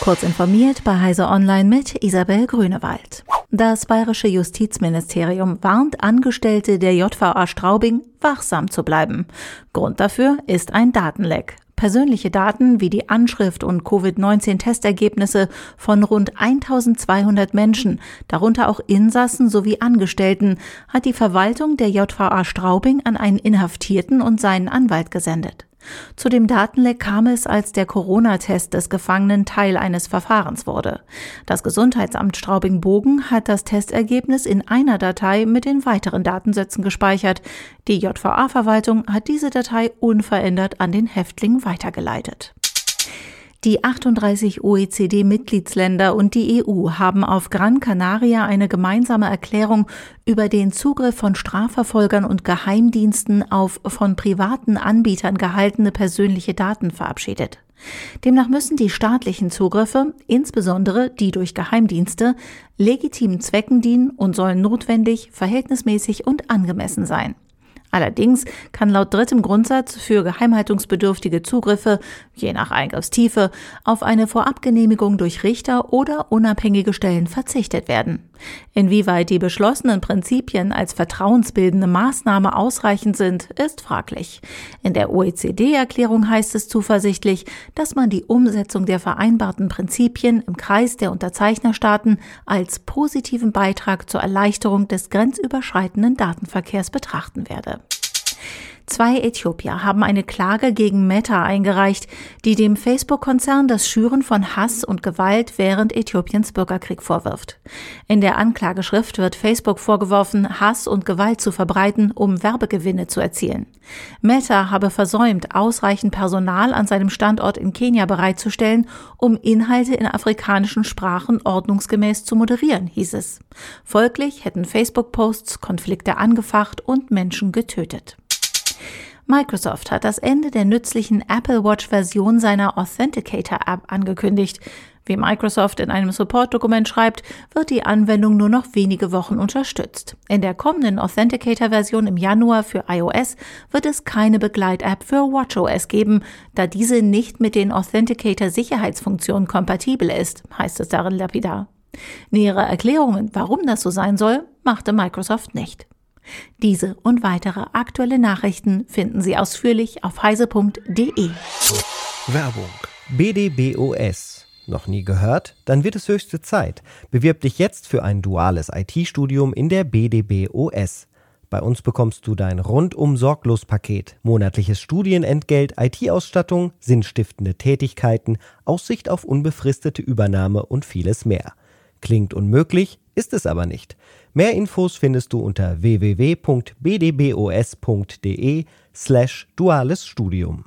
Kurz informiert bei Heise Online mit Isabel Grünewald. Das bayerische Justizministerium warnt Angestellte der JVA Straubing, wachsam zu bleiben. Grund dafür ist ein Datenleck. Persönliche Daten wie die Anschrift und Covid-19-Testergebnisse von rund 1200 Menschen, darunter auch Insassen sowie Angestellten, hat die Verwaltung der JVA Straubing an einen Inhaftierten und seinen Anwalt gesendet. Zu dem Datenleck kam es, als der Corona-Test des Gefangenen Teil eines Verfahrens wurde. Das Gesundheitsamt Straubing-Bogen hat das Testergebnis in einer Datei mit den weiteren Datensätzen gespeichert. Die JVA-Verwaltung hat diese Datei unverändert an den Häftling weitergeleitet. Die 38 OECD-Mitgliedsländer und die EU haben auf Gran Canaria eine gemeinsame Erklärung über den Zugriff von Strafverfolgern und Geheimdiensten auf von privaten Anbietern gehaltene persönliche Daten verabschiedet. Demnach müssen die staatlichen Zugriffe, insbesondere die durch Geheimdienste, legitimen Zwecken dienen und sollen notwendig, verhältnismäßig und angemessen sein. Allerdings kann laut drittem Grundsatz für geheimhaltungsbedürftige Zugriffe, je nach Eingriffstiefe, auf eine Vorabgenehmigung durch Richter oder unabhängige Stellen verzichtet werden. Inwieweit die beschlossenen Prinzipien als vertrauensbildende Maßnahme ausreichend sind, ist fraglich. In der OECD-Erklärung heißt es zuversichtlich, dass man die Umsetzung der vereinbarten Prinzipien im Kreis der Unterzeichnerstaaten als positiven Beitrag zur Erleichterung des grenzüberschreitenden Datenverkehrs betrachten werde. Zwei Äthiopier haben eine Klage gegen Meta eingereicht, die dem Facebook-Konzern das Schüren von Hass und Gewalt während Äthiopiens Bürgerkrieg vorwirft. In der Anklageschrift wird Facebook vorgeworfen, Hass und Gewalt zu verbreiten, um Werbegewinne zu erzielen. Meta habe versäumt, ausreichend Personal an seinem Standort in Kenia bereitzustellen, um Inhalte in afrikanischen Sprachen ordnungsgemäß zu moderieren, hieß es. Folglich hätten Facebook-Posts Konflikte angefacht und Menschen getötet. Microsoft hat das Ende der nützlichen Apple Watch-Version seiner Authenticator-App angekündigt. Wie Microsoft in einem Support-Dokument schreibt, wird die Anwendung nur noch wenige Wochen unterstützt. In der kommenden Authenticator-Version im Januar für iOS wird es keine Begleit-App für WatchOS geben, da diese nicht mit den Authenticator-Sicherheitsfunktionen kompatibel ist, heißt es darin lapidar. Nähere Erklärungen, warum das so sein soll, machte Microsoft nicht. Diese und weitere aktuelle Nachrichten finden Sie ausführlich auf heise.de. Werbung. BDBOS. Noch nie gehört? Dann wird es höchste Zeit. Bewirb dich jetzt für ein duales IT-Studium in der BDBOS. Bei uns bekommst du dein rundum sorglos Paket, monatliches Studienentgelt, IT-Ausstattung, sinnstiftende Tätigkeiten, Aussicht auf unbefristete Übernahme und vieles mehr. Klingt unmöglich, ist es aber nicht. Mehr Infos findest du unter www.bdbos.de slash duales Studium.